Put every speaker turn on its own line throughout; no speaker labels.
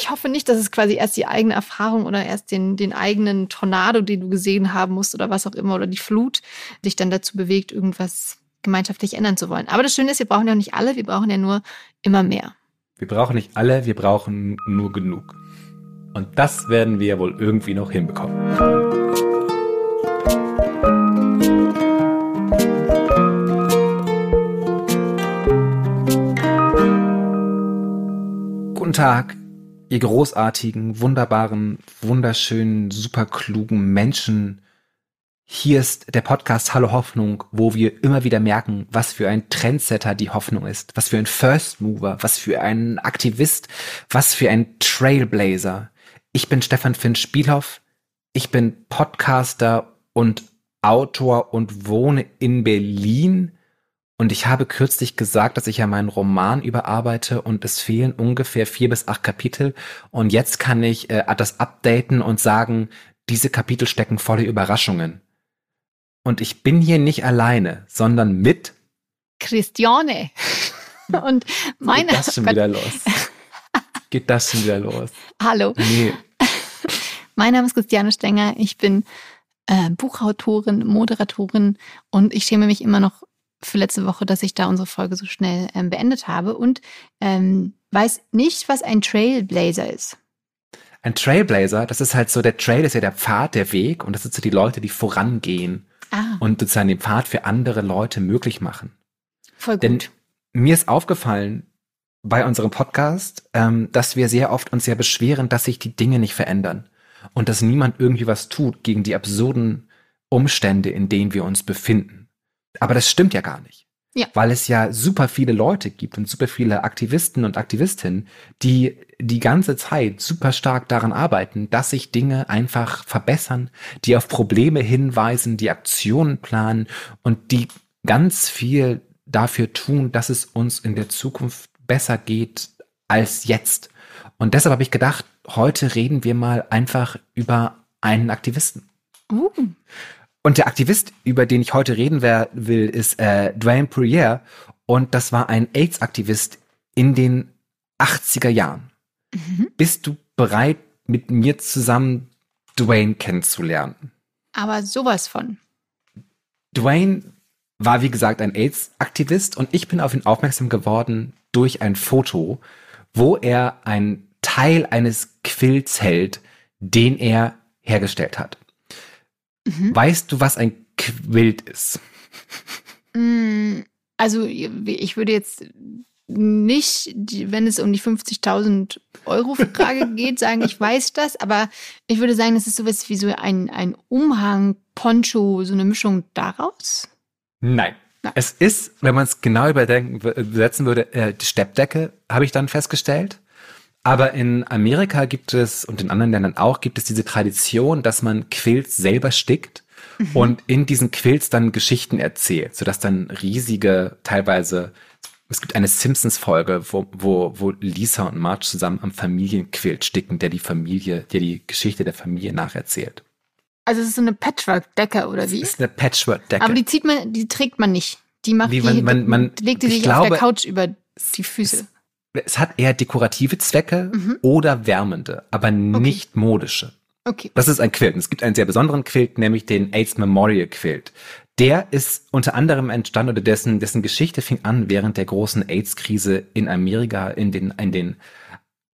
ich hoffe nicht, dass es quasi erst die eigene Erfahrung oder erst den, den eigenen Tornado, den du gesehen haben musst oder was auch immer, oder die Flut, dich dann dazu bewegt, irgendwas gemeinschaftlich ändern zu wollen. Aber das Schöne ist, wir brauchen ja nicht alle, wir brauchen ja nur immer mehr.
Wir brauchen nicht alle, wir brauchen nur genug. Und das werden wir wohl irgendwie noch hinbekommen. Guten Tag, ihr großartigen, wunderbaren, wunderschönen, superklugen Menschen. Hier ist der Podcast Hallo Hoffnung, wo wir immer wieder merken, was für ein Trendsetter die Hoffnung ist, was für ein First Mover, was für ein Aktivist, was für ein Trailblazer. Ich bin Stefan Finn Spielhoff, ich bin Podcaster und Autor und wohne in Berlin und ich habe kürzlich gesagt, dass ich ja meinen Roman überarbeite und es fehlen ungefähr vier bis acht Kapitel. Und jetzt kann ich äh, das updaten und sagen, diese Kapitel stecken volle Überraschungen. Und ich bin hier nicht alleine, sondern mit
Christiane. und meine.
Geht das schon wieder los? Geht das schon wieder los?
Hallo. Nee. Mein Name ist Christiane Stenger. Ich bin äh, Buchautorin, Moderatorin und ich schäme mich immer noch für letzte Woche, dass ich da unsere Folge so schnell ähm, beendet habe und ähm, weiß nicht, was ein Trailblazer ist.
Ein Trailblazer, das ist halt so, der Trail ist ja der Pfad, der Weg und das sind so die Leute, die vorangehen ah. und sozusagen den Pfad für andere Leute möglich machen.
Voll gut.
Denn mir ist aufgefallen bei unserem Podcast, ähm, dass wir sehr oft uns ja beschweren, dass sich die Dinge nicht verändern und dass niemand irgendwie was tut gegen die absurden Umstände, in denen wir uns befinden. Aber das stimmt ja gar nicht. Ja. Weil es ja super viele Leute gibt und super viele Aktivisten und Aktivistinnen, die die ganze Zeit super stark daran arbeiten, dass sich Dinge einfach verbessern, die auf Probleme hinweisen, die Aktionen planen und die ganz viel dafür tun, dass es uns in der Zukunft besser geht als jetzt. Und deshalb habe ich gedacht, heute reden wir mal einfach über einen Aktivisten. Uh. Und der Aktivist, über den ich heute reden will, ist äh, Dwayne Poirier. Und das war ein AIDS-Aktivist in den 80er Jahren. Mhm. Bist du bereit, mit mir zusammen Dwayne kennenzulernen?
Aber sowas von.
Dwayne war, wie gesagt, ein AIDS-Aktivist und ich bin auf ihn aufmerksam geworden durch ein Foto, wo er einen Teil eines Quills hält, den er hergestellt hat. Mhm. Weißt du, was ein Quilt ist?
Mm, also ich würde jetzt nicht, wenn es um die 50.000 Euro Frage geht, sagen, ich weiß das, aber ich würde sagen, das ist sowas wie so ein, ein Umhang, Poncho, so eine Mischung daraus?
Nein. Nein. Es ist, wenn man es genau überdenken, übersetzen würde, äh, die Steppdecke, habe ich dann festgestellt. Aber in Amerika gibt es und in anderen Ländern auch gibt es diese Tradition, dass man Quilts selber stickt mhm. und in diesen Quilts dann Geschichten erzählt, sodass dann riesige, teilweise, es gibt eine Simpsons-Folge, wo, wo, wo Lisa und Marge zusammen am Familienquilt sticken, der die Familie, der die Geschichte der Familie nacherzählt.
Also es ist so eine Patchwork-Decke oder wie?
Es ist eine Patchwork-Decke.
Aber die zieht man, die trägt man nicht. Die macht
wie, die, man, man,
legt die sich glaube, auf der Couch über die Füße
es hat eher dekorative Zwecke mhm. oder wärmende, aber okay. nicht modische.
Okay.
Das ist ein Quilt. es gibt einen sehr besonderen Quilt, nämlich den AIDS Memorial Quilt. Der ist unter anderem entstanden oder dessen, dessen Geschichte fing an während der großen AIDS-Krise in Amerika in den, in den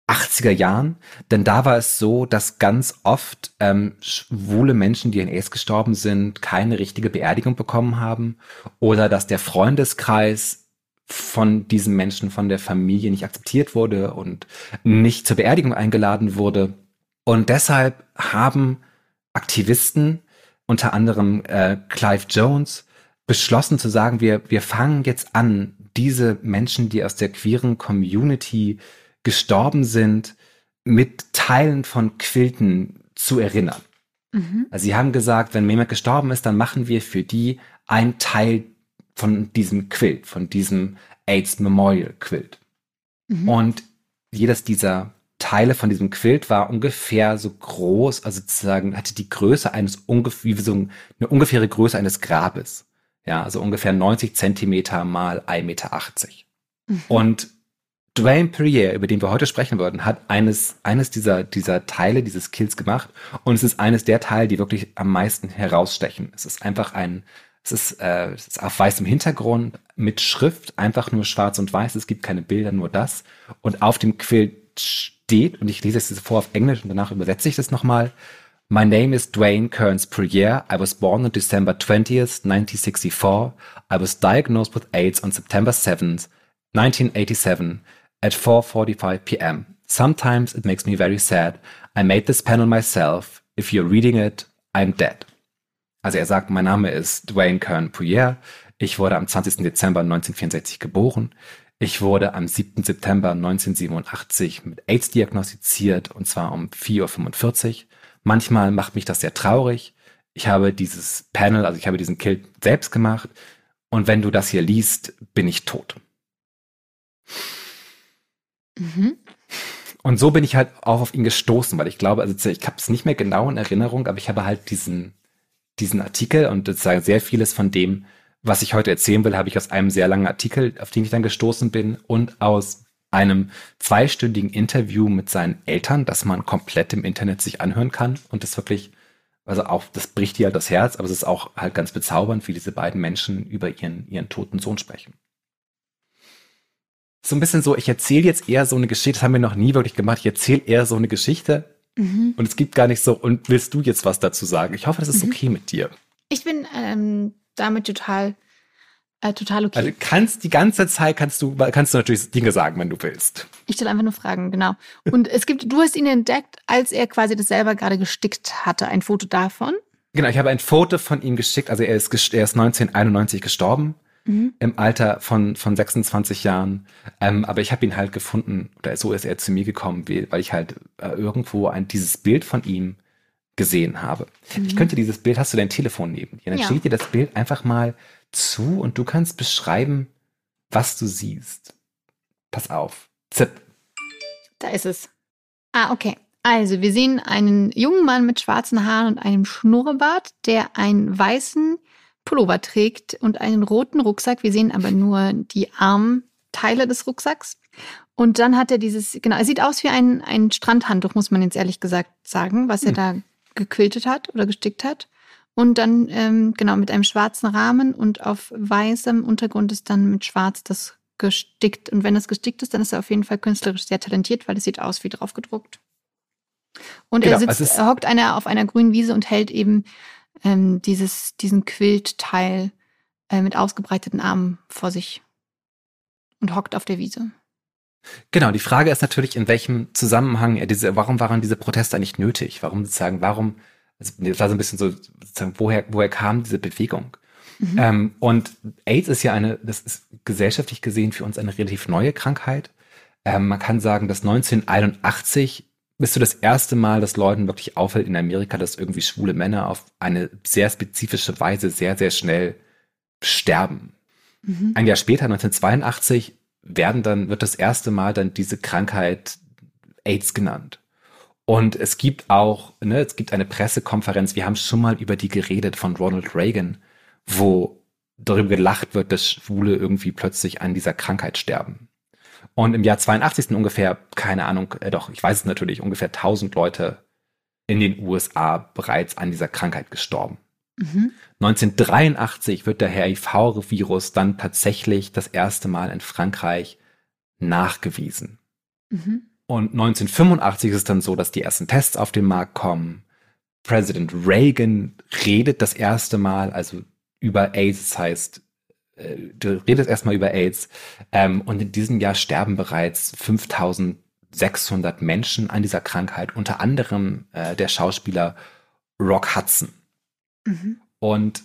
80er Jahren. Denn da war es so, dass ganz oft ähm, schwule Menschen, die an AIDS gestorben sind, keine richtige Beerdigung bekommen haben oder dass der Freundeskreis von diesen Menschen, von der Familie nicht akzeptiert wurde und nicht zur Beerdigung eingeladen wurde. Und deshalb haben Aktivisten, unter anderem äh, Clive Jones, beschlossen zu sagen, wir, wir fangen jetzt an, diese Menschen, die aus der queeren Community gestorben sind, mit Teilen von Quilten zu erinnern. Mhm. Also sie haben gesagt, wenn jemand gestorben ist, dann machen wir für die ein Teil von diesem Quilt, von diesem AIDS Memorial Quilt. Mhm. Und jedes dieser Teile von diesem Quilt war ungefähr so groß, also sozusagen hatte die Größe eines ungefähr, so eine ungefähre Größe eines Grabes. Ja, also ungefähr 90 Zentimeter mal 1,80 Meter. Mhm. Und Dwayne Perrier, über den wir heute sprechen würden, hat eines, eines dieser, dieser Teile dieses Kills gemacht. Und es ist eines der Teile, die wirklich am meisten herausstechen. Es ist einfach ein, es ist, äh, es ist auf weißem Hintergrund mit Schrift, einfach nur schwarz und weiß. Es gibt keine Bilder, nur das. Und auf dem Quill steht, und ich lese es vor auf Englisch und danach übersetze ich das nochmal. My name is Dwayne Kearns Perrier. I was born on December 20th, 1964. I was diagnosed with AIDS on September 7th, 1987 at 4.45 p.m. Sometimes it makes me very sad. I made this panel myself. If you're reading it, I'm dead. Also er sagt, mein Name ist Dwayne Kern Pouyer. Ich wurde am 20. Dezember 1964 geboren. Ich wurde am 7. September 1987 mit AIDS diagnostiziert und zwar um 4.45 Uhr. Manchmal macht mich das sehr traurig. Ich habe dieses Panel, also ich habe diesen Kill selbst gemacht und wenn du das hier liest, bin ich tot. Mhm. Und so bin ich halt auch auf ihn gestoßen, weil ich glaube, also ich habe es nicht mehr genau in Erinnerung, aber ich habe halt diesen, diesen Artikel und sozusagen sehr vieles von dem, was ich heute erzählen will, habe ich aus einem sehr langen Artikel, auf den ich dann gestoßen bin und aus einem zweistündigen Interview mit seinen Eltern, das man komplett im Internet sich anhören kann. Und das wirklich, also auch, das bricht dir halt das Herz, aber es ist auch halt ganz bezaubernd, wie diese beiden Menschen über ihren, ihren toten Sohn sprechen. So ein bisschen so, ich erzähle jetzt eher so eine Geschichte, das haben wir noch nie wirklich gemacht, ich erzähle eher so eine Geschichte mhm. und es gibt gar nicht so, und willst du jetzt was dazu sagen? Ich hoffe, das ist mhm. okay mit dir.
Ich bin ähm, damit total, äh, total okay.
Also kannst die ganze Zeit kannst du, kannst du natürlich Dinge sagen, wenn du willst.
Ich stelle einfach nur Fragen, genau. Und es gibt, du hast ihn entdeckt, als er quasi das selber gerade gestickt hatte, ein Foto davon.
Genau, ich habe ein Foto von ihm geschickt, also er ist, er ist 1991 gestorben mhm. im Alter von, von 26 Jahren. Ähm, aber ich habe ihn halt gefunden, oder so ist er zu mir gekommen, weil ich halt äh, irgendwo ein, dieses Bild von ihm gesehen habe. Mhm. Ich könnte dieses Bild, hast du dein Telefon neben dir? Dann ja. steht dir das Bild einfach mal zu und du kannst beschreiben, was du siehst. Pass auf. Zip.
Da ist es. Ah, okay. Also, wir sehen einen jungen Mann mit schwarzen Haaren und einem Schnurrbart, der einen weißen Pullover trägt und einen roten Rucksack. Wir sehen aber nur die Armteile des Rucksacks. Und dann hat er dieses, genau, er sieht aus wie ein, ein Strandhandtuch, muss man jetzt ehrlich gesagt sagen, was er hm. da gequiltet hat oder gestickt hat. Und dann, ähm, genau, mit einem schwarzen Rahmen und auf weißem Untergrund ist dann mit schwarz das gestickt. Und wenn es gestickt ist, dann ist er auf jeden Fall künstlerisch sehr talentiert, weil es sieht aus wie drauf gedruckt. Und genau, er sitzt, er hockt einer auf einer grünen Wiese und hält eben ähm, dieses, diesen Quiltteil äh, mit ausgebreiteten Armen vor sich und hockt auf der Wiese.
Genau, die Frage ist natürlich, in welchem Zusammenhang er diese, warum waren diese Proteste eigentlich nötig? Warum sozusagen, warum, also das war so ein bisschen so, sozusagen, woher, woher kam diese Bewegung? Mhm. Ähm, und AIDS ist ja eine, das ist gesellschaftlich gesehen für uns eine relativ neue Krankheit. Ähm, man kann sagen, dass 1981 bist du das erste Mal, dass Leuten wirklich auffällt in Amerika, dass irgendwie schwule Männer auf eine sehr spezifische Weise sehr, sehr schnell sterben. Mhm. Ein Jahr später, 1982, werden dann, wird das erste Mal dann diese Krankheit AIDS genannt. Und es gibt auch, ne, es gibt eine Pressekonferenz, wir haben schon mal über die geredet von Ronald Reagan, wo darüber gelacht wird, dass Schwule irgendwie plötzlich an dieser Krankheit sterben. Und im Jahr 82 sind ungefähr, keine Ahnung, äh, doch, ich weiß es natürlich, ungefähr 1000 Leute in den USA bereits an dieser Krankheit gestorben. Mhm. 1983 wird der HIV-Virus dann tatsächlich das erste Mal in Frankreich nachgewiesen. Mhm. Und 1985 ist es dann so, dass die ersten Tests auf den Markt kommen. Präsident Reagan redet das erste Mal, also über AIDS, das heißt du redest erstmal über AIDS ähm, und in diesem Jahr sterben bereits 5600 Menschen an dieser Krankheit, unter anderem äh, der Schauspieler Rock Hudson. Mhm. Und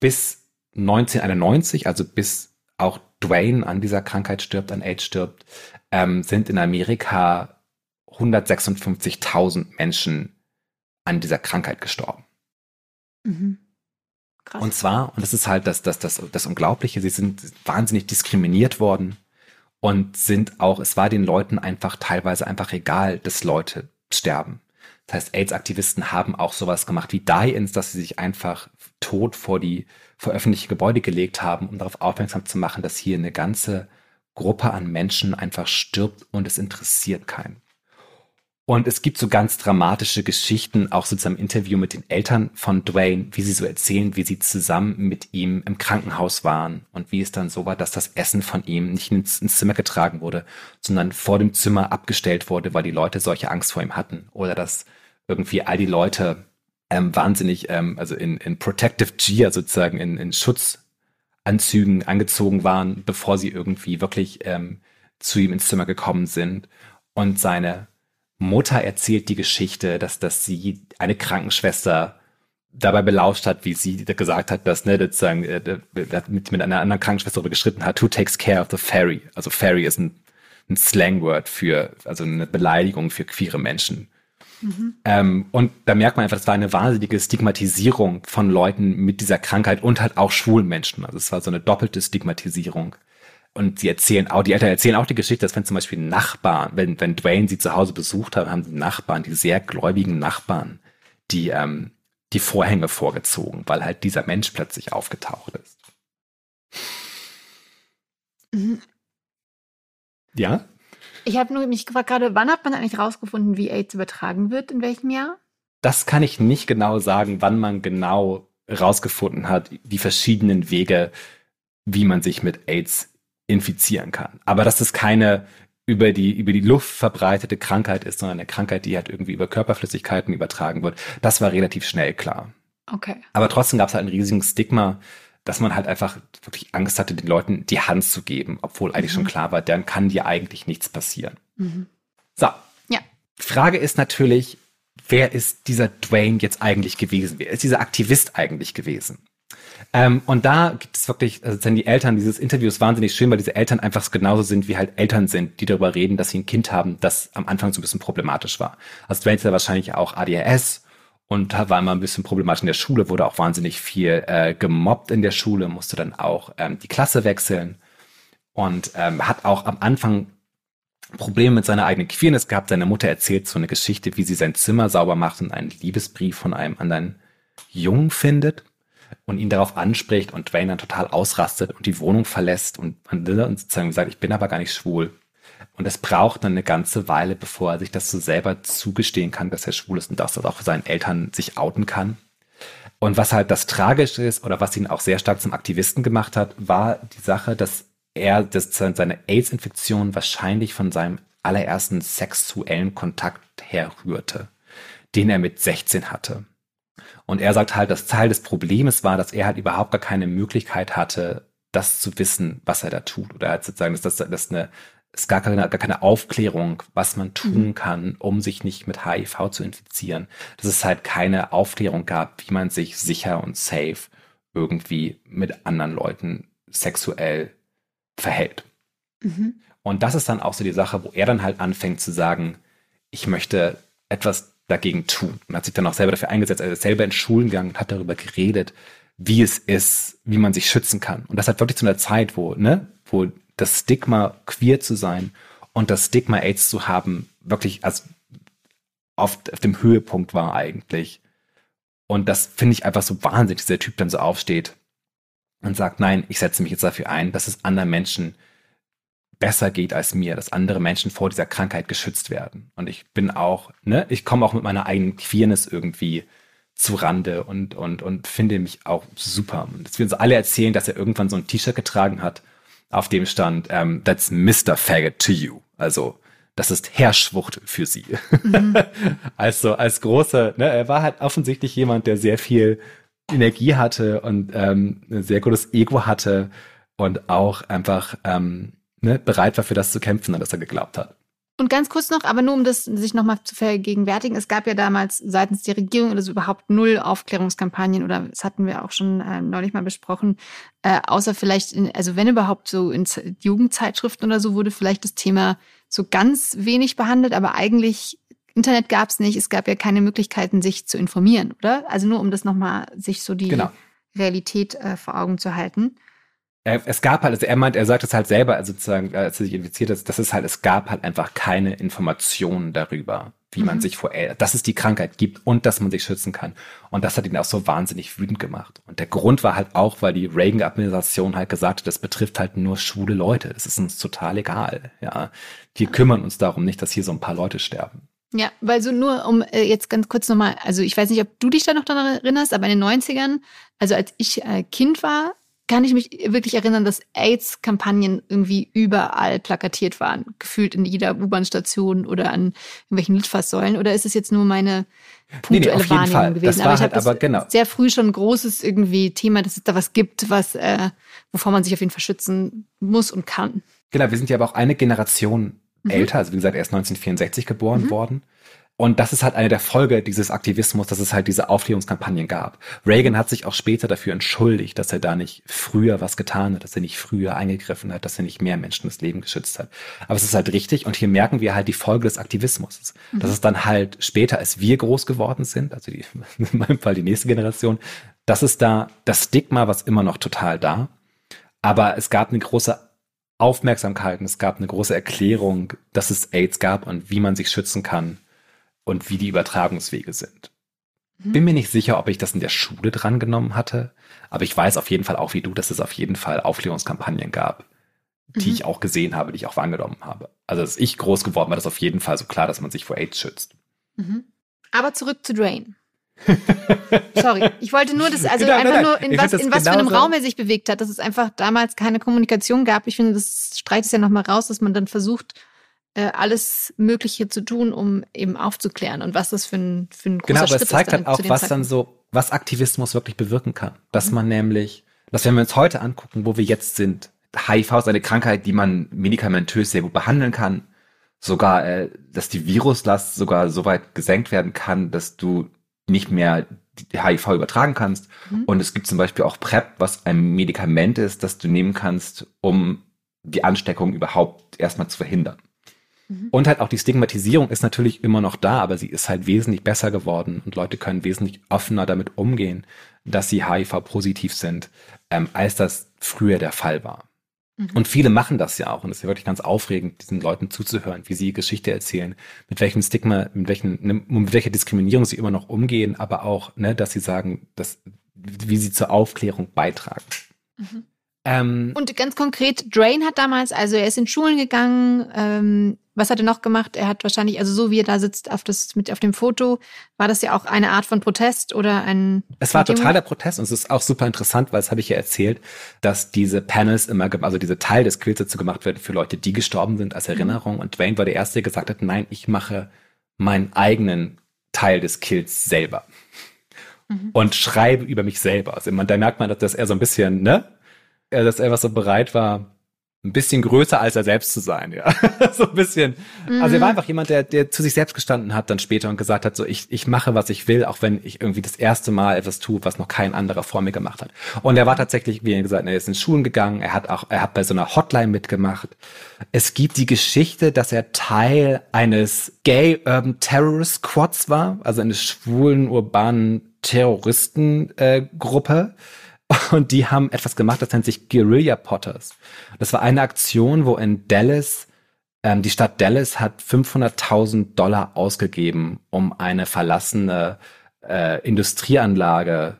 bis 1991, also bis auch Dwayne an dieser Krankheit stirbt, an AIDS stirbt, ähm, sind in Amerika 156.000 Menschen an dieser Krankheit gestorben. Mhm. Krass. Und zwar, und das ist halt das, das, das, das Unglaubliche, sie sind wahnsinnig diskriminiert worden und sind auch, es war den Leuten einfach teilweise einfach egal, dass Leute sterben. Das heißt, AIDS-Aktivisten haben auch sowas gemacht wie Die-Ins, dass sie sich einfach tot vor die vor öffentliche Gebäude gelegt haben, um darauf aufmerksam zu machen, dass hier eine ganze Gruppe an Menschen einfach stirbt und es interessiert keinen. Und es gibt so ganz dramatische Geschichten, auch sozusagen im Interview mit den Eltern von Dwayne, wie sie so erzählen, wie sie zusammen mit ihm im Krankenhaus waren und wie es dann so war, dass das Essen von ihm nicht ins, ins Zimmer getragen wurde, sondern vor dem Zimmer abgestellt wurde, weil die Leute solche Angst vor ihm hatten. Oder dass irgendwie all die Leute ähm, wahnsinnig, ähm, also in, in Protective Gear sozusagen, in, in Schutzanzügen angezogen waren, bevor sie irgendwie wirklich ähm, zu ihm ins Zimmer gekommen sind. Und seine Mutter erzählt die Geschichte, dass, dass sie eine Krankenschwester dabei belauscht hat, wie sie gesagt hat, dass, ne, sozusagen, äh, mit, mit einer anderen Krankenschwester darüber geschritten hat, who takes care of the fairy? Also fairy ist ein, ein Slangword für, also eine Beleidigung für queere Menschen. Mhm. Ähm, und da merkt man einfach, das war eine wahnsinnige Stigmatisierung von Leuten mit dieser Krankheit und halt auch schwulen Menschen. Also es war so eine doppelte Stigmatisierung. Und sie erzählen auch, die Eltern erzählen auch die Geschichte, dass wenn zum Beispiel Nachbarn, wenn, wenn Dwayne sie zu Hause besucht hat, haben die Nachbarn, die sehr gläubigen Nachbarn, die, ähm, die Vorhänge vorgezogen, weil halt dieser Mensch plötzlich aufgetaucht ist. Mhm. Ja?
Ich habe nur mich gefragt, gerade wann hat man eigentlich rausgefunden, wie AIDS übertragen wird, in welchem Jahr?
Das kann ich nicht genau sagen, wann man genau rausgefunden hat, die verschiedenen Wege, wie man sich mit AIDS infizieren kann. Aber dass es keine über die, über die Luft verbreitete Krankheit ist, sondern eine Krankheit, die halt irgendwie über Körperflüssigkeiten übertragen wird, das war relativ schnell klar.
Okay.
Aber trotzdem gab es halt einen riesigen Stigma, dass man halt einfach wirklich Angst hatte, den Leuten die Hand zu geben, obwohl eigentlich mhm. schon klar war, dann kann dir eigentlich nichts passieren. Mhm. So.
Ja.
Frage ist natürlich, wer ist dieser Dwayne jetzt eigentlich gewesen? Wer ist dieser Aktivist eigentlich gewesen? Ähm, und da gibt es wirklich, also sind die Eltern dieses Interviews wahnsinnig schön, weil diese Eltern einfach genauso sind, wie halt Eltern sind, die darüber reden, dass sie ein Kind haben, das am Anfang so ein bisschen problematisch war. Also Dwayne ja wahrscheinlich auch ADHS und war immer ein bisschen problematisch in der Schule, wurde auch wahnsinnig viel äh, gemobbt in der Schule, musste dann auch ähm, die Klasse wechseln und ähm, hat auch am Anfang Probleme mit seiner eigenen Queerness gehabt. Seine Mutter erzählt so eine Geschichte, wie sie sein Zimmer sauber macht und einen Liebesbrief von einem anderen Jungen findet und ihn darauf anspricht und Dwayne dann total ausrastet und die Wohnung verlässt und, und sozusagen sagt, ich bin aber gar nicht schwul. Und es braucht dann eine ganze Weile, bevor er sich das so selber zugestehen kann, dass er schwul ist und dass er auch für seinen Eltern sich outen kann. Und was halt das Tragische ist oder was ihn auch sehr stark zum Aktivisten gemacht hat, war die Sache, dass er dass seine AIDS-Infektion wahrscheinlich von seinem allerersten sexuellen Kontakt herrührte, den er mit 16 hatte. Und er sagt halt, das Teil des Problems war, dass er halt überhaupt gar keine Möglichkeit hatte, das zu wissen, was er da tut. Oder halt sozusagen, dass das, das eine, ist gar keine, gar keine Aufklärung, was man tun mhm. kann, um sich nicht mit HIV zu infizieren. Dass es halt keine Aufklärung gab, wie man sich sicher und safe irgendwie mit anderen Leuten sexuell verhält. Mhm. Und das ist dann auch so die Sache, wo er dann halt anfängt zu sagen, ich möchte etwas dagegen tun. Und hat sich dann auch selber dafür eingesetzt, also selber in Schulen gegangen und hat darüber geredet, wie es ist, wie man sich schützen kann. Und das hat wirklich zu einer Zeit, wo, ne, wo das Stigma queer zu sein und das Stigma AIDS zu haben, wirklich als auf, auf dem Höhepunkt war eigentlich. Und das finde ich einfach so wahnsinnig, dass der Typ dann so aufsteht und sagt, nein, ich setze mich jetzt dafür ein, dass es anderen Menschen besser geht als mir, dass andere Menschen vor dieser Krankheit geschützt werden. Und ich bin auch, ne, ich komme auch mit meiner eigenen Queerness irgendwie zu Rande und, und, und finde mich auch super. Und dass wir uns alle erzählen, dass er irgendwann so ein T-Shirt getragen hat, auf dem stand, um, ähm, that's Mr. Faggot to you. Also, das ist Herrschwucht für sie. Mhm. also, als großer, ne, er war halt offensichtlich jemand, der sehr viel Energie hatte und ähm, ein sehr gutes Ego hatte und auch einfach ähm, ne, bereit war, für das zu kämpfen, an das er geglaubt hat.
Und ganz kurz noch, aber nur um das sich nochmal zu vergegenwärtigen, es gab ja damals seitens der Regierung oder so überhaupt null Aufklärungskampagnen oder das hatten wir auch schon äh, neulich mal besprochen, äh, außer vielleicht, in, also wenn überhaupt so in Jugendzeitschriften oder so wurde vielleicht das Thema so ganz wenig behandelt, aber eigentlich Internet gab es nicht, es gab ja keine Möglichkeiten, sich zu informieren, oder? Also nur um das nochmal, sich so die genau. Realität äh, vor Augen zu halten.
Es gab halt, also er meint, er sagt es halt selber, also sozusagen, als er sich infiziert hat, dass es halt, es gab halt einfach keine Informationen darüber, wie mhm. man sich vor, dass es die Krankheit gibt und dass man sich schützen kann. Und das hat ihn auch so wahnsinnig wütend gemacht. Und der Grund war halt auch, weil die Reagan-Administration halt gesagt hat, das betrifft halt nur schwule Leute. Das ist uns total egal. Ja, wir kümmern uns darum nicht, dass hier so ein paar Leute sterben.
Ja, weil so nur um äh, jetzt ganz kurz nochmal, also ich weiß nicht, ob du dich da noch daran erinnerst, aber in den 90ern, also als ich äh, Kind war, kann ich mich wirklich erinnern, dass AIDS-Kampagnen irgendwie überall plakatiert waren, gefühlt in jeder U-Bahn-Station oder an irgendwelchen Litfaßsäulen. Oder ist es jetzt nur meine punktuelle nee, nee, Wahrnehmung Fall. gewesen?
Das aber ich halt, habe genau.
sehr früh schon ein großes irgendwie Thema, dass es da was gibt, was äh, wovor man sich auf jeden Fall schützen muss und kann.
Genau, wir sind ja aber auch eine Generation mhm. älter, also wie gesagt, er ist 1964 geboren mhm. worden. Und das ist halt eine der Folge dieses Aktivismus, dass es halt diese Aufklärungskampagnen gab. Reagan hat sich auch später dafür entschuldigt, dass er da nicht früher was getan hat, dass er nicht früher eingegriffen hat, dass er nicht mehr Menschen das Leben geschützt hat. Aber es ist halt richtig und hier merken wir halt die Folge des Aktivismus. Mhm. Das ist dann halt später, als wir groß geworden sind, also die, in meinem Fall die nächste Generation, das ist da das Stigma, was immer noch total da. Aber es gab eine große Aufmerksamkeit und es gab eine große Erklärung, dass es AIDS gab und wie man sich schützen kann und wie die Übertragungswege sind. Mhm. Bin mir nicht sicher, ob ich das in der Schule drangenommen hatte, aber ich weiß auf jeden Fall auch wie du, dass es auf jeden Fall Aufklärungskampagnen gab, die mhm. ich auch gesehen habe, die ich auch wahrgenommen habe. Also als ich groß geworden war, das auf jeden Fall so klar, dass man sich vor AIDS schützt.
Mhm. Aber zurück zu Drain. Sorry, ich wollte nur das, also genau, einfach nein, nur, in was, in was für einem Raum er sich bewegt hat, dass es einfach damals keine Kommunikation gab. Ich finde, das streitet es ja nochmal raus, dass man dann versucht, alles Mögliche zu tun, um eben aufzuklären und was das für ein, für ein großer
Genau,
aber
es zeigt halt auch, was dann so, was Aktivismus wirklich bewirken kann. Dass mhm. man nämlich, dass wenn wir uns heute angucken, wo wir jetzt sind, HIV ist eine Krankheit, die man medikamentös sehr gut behandeln kann. Sogar, äh, dass die Viruslast sogar so weit gesenkt werden kann, dass du nicht mehr HIV übertragen kannst. Mhm. Und es gibt zum Beispiel auch PrEP, was ein Medikament ist, das du nehmen kannst, um die Ansteckung überhaupt erstmal zu verhindern. Mhm. Und halt auch die Stigmatisierung ist natürlich immer noch da, aber sie ist halt wesentlich besser geworden und Leute können wesentlich offener damit umgehen, dass sie HIV-positiv sind, ähm, als das früher der Fall war. Mhm. Und viele machen das ja auch. Und es ist ja wirklich ganz aufregend, diesen Leuten zuzuhören, wie sie Geschichte erzählen, mit welchem Stigma, mit, welchen, ne, mit welcher Diskriminierung sie immer noch umgehen, aber auch, ne, dass sie sagen, dass, wie sie zur Aufklärung beitragen.
Mhm. Ähm, und ganz konkret, Drain hat damals, also er ist in Schulen gegangen, ähm, was hat er noch gemacht? Er hat wahrscheinlich, also so wie er da sitzt auf, das, mit, auf dem Foto, war das ja auch eine Art von Protest oder ein.
Es war totaler Protest und es ist auch super interessant, weil es habe ich ja erzählt, dass diese Panels immer, also diese Teil des Quills dazu gemacht werden für Leute, die gestorben sind als mhm. Erinnerung. Mhm. Und Dwayne war der Erste, der gesagt hat, nein, ich mache meinen eigenen Teil des Kills selber. Mhm. Und schreibe über mich selber. Also man, da merkt man, dass er so ein bisschen, ne? Dass er was so bereit war, ein bisschen größer als er selbst zu sein, ja. so ein bisschen. Mhm. Also er war mhm. einfach jemand, der, der zu sich selbst gestanden hat dann später und gesagt hat, so ich, ich mache, was ich will, auch wenn ich irgendwie das erste Mal etwas tue, was noch kein anderer vor mir gemacht hat. Und er war tatsächlich, wie er gesagt, er ist in Schulen gegangen, er hat auch, er hat bei so einer Hotline mitgemacht. Es gibt die Geschichte, dass er Teil eines Gay Urban Terrorist Squads war, also eines schwulen urbanen Terroristengruppe. Äh, und die haben etwas gemacht, das nennt sich Guerilla Potters. Das war eine Aktion, wo in Dallas, ähm, die Stadt Dallas hat 500.000 Dollar ausgegeben, um eine verlassene äh, Industrieanlage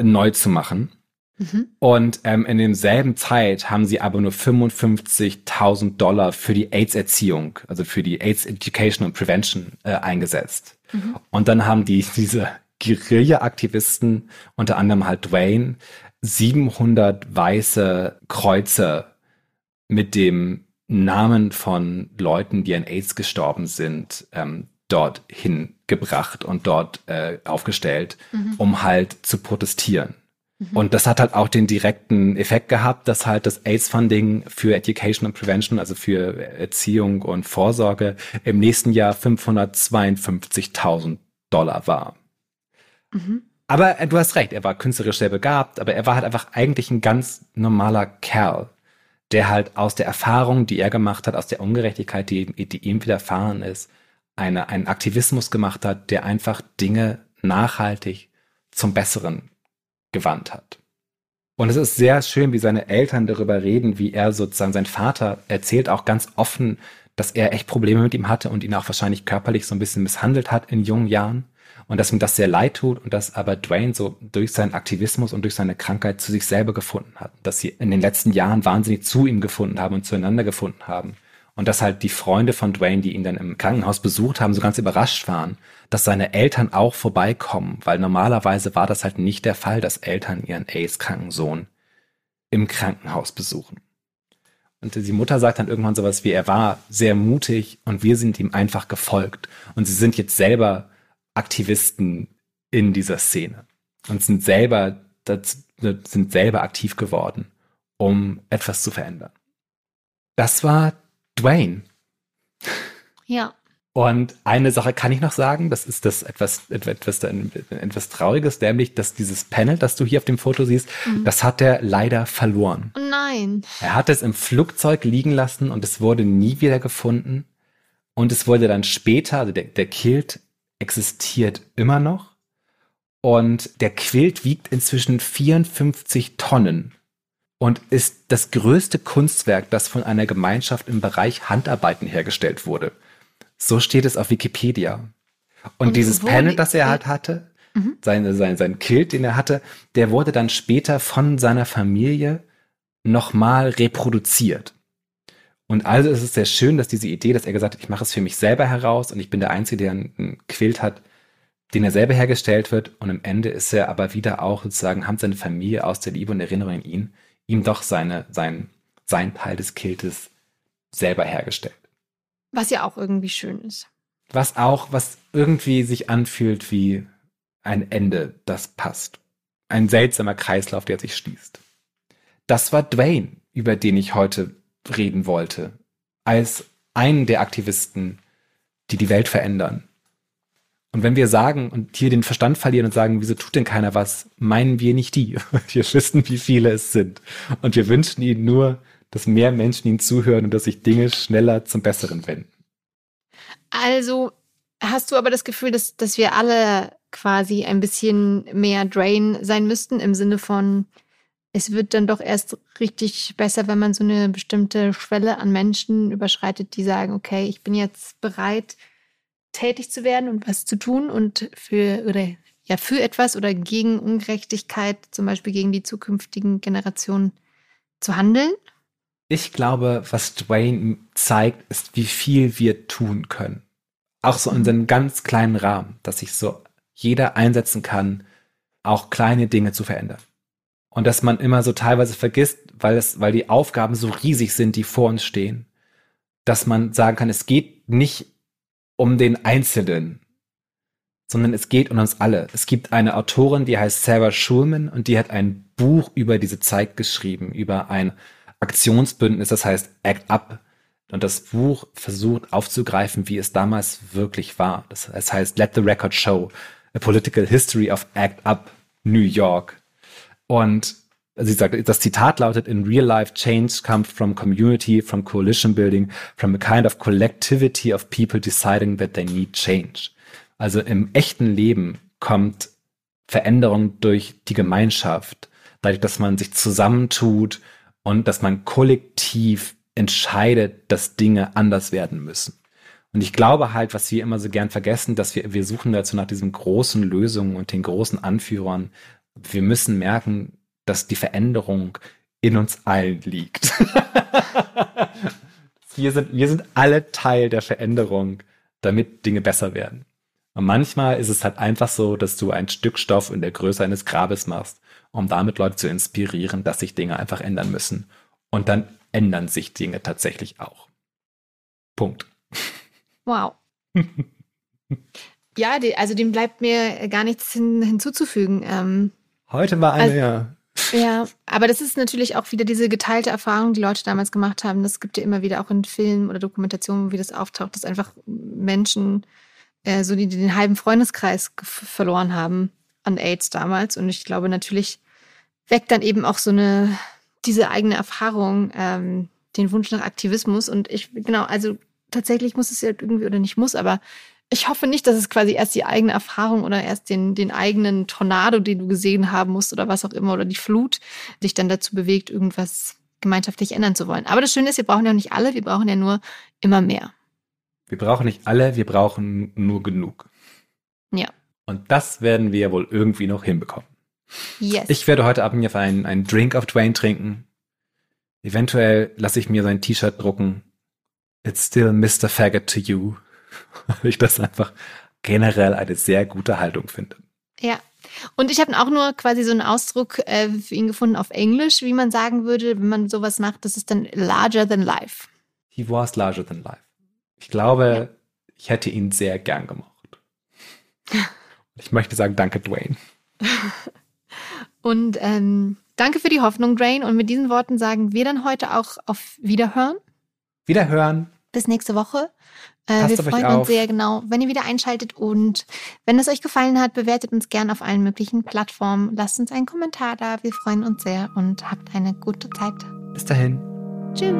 neu zu machen. Mhm. Und ähm, in demselben Zeit haben sie aber nur 55.000 Dollar für die AIDS-Erziehung, also für die AIDS Education und Prevention äh, eingesetzt. Mhm. Und dann haben die diese Guerilla-Aktivisten, unter anderem halt Dwayne, 700 weiße Kreuze mit dem Namen von Leuten, die an AIDS gestorben sind, ähm, dort hingebracht und dort äh, aufgestellt, mhm. um halt zu protestieren. Mhm. Und das hat halt auch den direkten Effekt gehabt, dass halt das AIDS-Funding für Education and Prevention, also für Erziehung und Vorsorge, im nächsten Jahr 552.000 Dollar war. Mhm. Aber äh, du hast recht, er war künstlerisch sehr begabt, aber er war halt einfach eigentlich ein ganz normaler Kerl, der halt aus der Erfahrung, die er gemacht hat, aus der Ungerechtigkeit, die, die ihm widerfahren ist, eine, einen Aktivismus gemacht hat, der einfach Dinge nachhaltig zum Besseren gewandt hat. Und es ist sehr schön, wie seine Eltern darüber reden, wie er sozusagen, sein Vater erzählt auch ganz offen, dass er echt Probleme mit ihm hatte und ihn auch wahrscheinlich körperlich so ein bisschen misshandelt hat in jungen Jahren. Und dass ihm das sehr leid tut und dass aber Dwayne so durch seinen Aktivismus und durch seine Krankheit zu sich selber gefunden hat. Dass sie in den letzten Jahren wahnsinnig zu ihm gefunden haben und zueinander gefunden haben. Und dass halt die Freunde von Dwayne, die ihn dann im Krankenhaus besucht haben, so ganz überrascht waren, dass seine Eltern auch vorbeikommen, weil normalerweise war das halt nicht der Fall, dass Eltern ihren AIDS-kranken Sohn im Krankenhaus besuchen. Und die Mutter sagt dann irgendwann sowas wie, er war sehr mutig und wir sind ihm einfach gefolgt. Und sie sind jetzt selber Aktivisten in dieser Szene und sind selber, das, sind selber aktiv geworden, um etwas zu verändern. Das war Dwayne.
Ja.
Und eine Sache kann ich noch sagen, das ist das etwas, etwas, etwas Trauriges, nämlich, dass dieses Panel, das du hier auf dem Foto siehst, mhm. das hat er leider verloren.
Oh nein.
Er hat es im Flugzeug liegen lassen und es wurde nie wieder gefunden. Und es wurde dann später, also der, der Kilt existiert immer noch. Und der Quilt wiegt inzwischen 54 Tonnen und ist das größte Kunstwerk, das von einer Gemeinschaft im Bereich Handarbeiten hergestellt wurde. So steht es auf Wikipedia. Und, und dieses Panel, das er halt hatte, mhm. sein, sein, sein Kilt, den er hatte, der wurde dann später von seiner Familie nochmal reproduziert. Und also ist es sehr schön, dass diese Idee, dass er gesagt hat, ich mache es für mich selber heraus und ich bin der Einzige, der einen Quilt hat, den er selber hergestellt wird. Und am Ende ist er aber wieder auch sozusagen, haben seine Familie aus der Liebe und Erinnerung an ihn, ihm doch seine, sein, sein Teil des Kiltes selber hergestellt.
Was ja auch irgendwie schön ist.
Was auch, was irgendwie sich anfühlt wie ein Ende, das passt. Ein seltsamer Kreislauf, der sich schließt. Das war Dwayne, über den ich heute reden wollte, als einen der Aktivisten, die die Welt verändern. Und wenn wir sagen und hier den Verstand verlieren und sagen, wieso tut denn keiner was, meinen wir nicht die. Wir wissen, wie viele es sind. Und wir wünschen ihnen nur, dass mehr Menschen ihnen zuhören und dass sich Dinge schneller zum Besseren wenden.
Also hast du aber das Gefühl, dass, dass wir alle quasi ein bisschen mehr Drain sein müssten, im Sinne von, es wird dann doch erst richtig besser, wenn man so eine bestimmte Schwelle an Menschen überschreitet, die sagen, okay, ich bin jetzt bereit, tätig zu werden und was zu tun und für oder ja für etwas oder gegen Ungerechtigkeit, zum Beispiel gegen die zukünftigen Generationen zu handeln?
Ich glaube, was Dwayne zeigt, ist, wie viel wir tun können. Auch so in mhm. einem ganz kleinen Rahmen, dass sich so jeder einsetzen kann, auch kleine Dinge zu verändern. Und dass man immer so teilweise vergisst, weil es, weil die Aufgaben so riesig sind, die vor uns stehen, dass man sagen kann, es geht nicht um den Einzelnen, sondern es geht um uns alle. Es gibt eine Autorin, die heißt Sarah Schulman und die hat ein Buch über diese Zeit geschrieben, über ein Aktionsbündnis, das heißt Act Up. Und das Buch versucht aufzugreifen, wie es damals wirklich war. Das heißt Let the Record Show, A Political History of Act Up, New York. Und sie sagt, das Zitat lautet, in real life change comes from community, from coalition building, from a kind of collectivity of people deciding that they need change. Also im echten Leben kommt Veränderung durch die Gemeinschaft, dadurch, dass man sich zusammentut und dass man kollektiv entscheidet, dass Dinge anders werden müssen. Und ich glaube halt, was wir immer so gern vergessen, dass wir, wir suchen dazu nach diesen großen Lösungen und den großen Anführern. Wir müssen merken, dass die Veränderung in uns allen liegt. wir, sind, wir sind alle Teil der Veränderung, damit Dinge besser werden. Und manchmal ist es halt einfach so, dass du ein Stück Stoff in der Größe eines Grabes machst um damit Leute zu inspirieren, dass sich Dinge einfach ändern müssen. Und dann ändern sich Dinge tatsächlich auch. Punkt.
Wow. ja, die, also dem bleibt mir gar nichts hin, hinzuzufügen. Ähm,
Heute war eine, also, ja.
Ja, aber das ist natürlich auch wieder diese geteilte Erfahrung, die Leute damals gemacht haben. Das gibt ja immer wieder auch in Filmen oder Dokumentationen, wie das auftaucht, dass einfach Menschen, äh, so die, die den halben Freundeskreis verloren haben an AIDS damals. Und ich glaube natürlich weckt dann eben auch so eine, diese eigene Erfahrung, ähm, den Wunsch nach Aktivismus. Und ich, genau, also tatsächlich muss es ja irgendwie, oder nicht muss, aber ich hoffe nicht, dass es quasi erst die eigene Erfahrung oder erst den, den eigenen Tornado, den du gesehen haben musst oder was auch immer, oder die Flut dich dann dazu bewegt, irgendwas gemeinschaftlich ändern zu wollen. Aber das Schöne ist, wir brauchen ja nicht alle, wir brauchen ja nur immer mehr.
Wir brauchen nicht alle, wir brauchen nur genug.
Ja.
Und das werden wir wohl irgendwie noch hinbekommen.
Yes.
Ich werde heute Abend jetzt einen, einen Drink of Dwayne trinken. Eventuell lasse ich mir sein T-Shirt drucken. It's still Mr. Faggot to you. Weil ich das einfach generell eine sehr gute Haltung finde.
Ja. Und ich habe auch nur quasi so einen Ausdruck äh, für ihn gefunden auf Englisch, wie man sagen würde, wenn man sowas macht, das ist dann larger than life.
He was larger than life. Ich glaube, ja. ich hätte ihn sehr gern gemocht. Ich möchte sagen, danke, Dwayne.
Und ähm, danke für die Hoffnung, Dwayne. Und mit diesen Worten sagen wir dann heute auch auf Wiederhören.
Wiederhören.
Bis nächste Woche. Äh, wir freuen uns sehr genau, wenn ihr wieder einschaltet und wenn es euch gefallen hat, bewertet uns gern auf allen möglichen Plattformen. Lasst uns einen Kommentar da. Wir freuen uns sehr und habt eine gute Zeit.
Bis dahin.
Tschüss.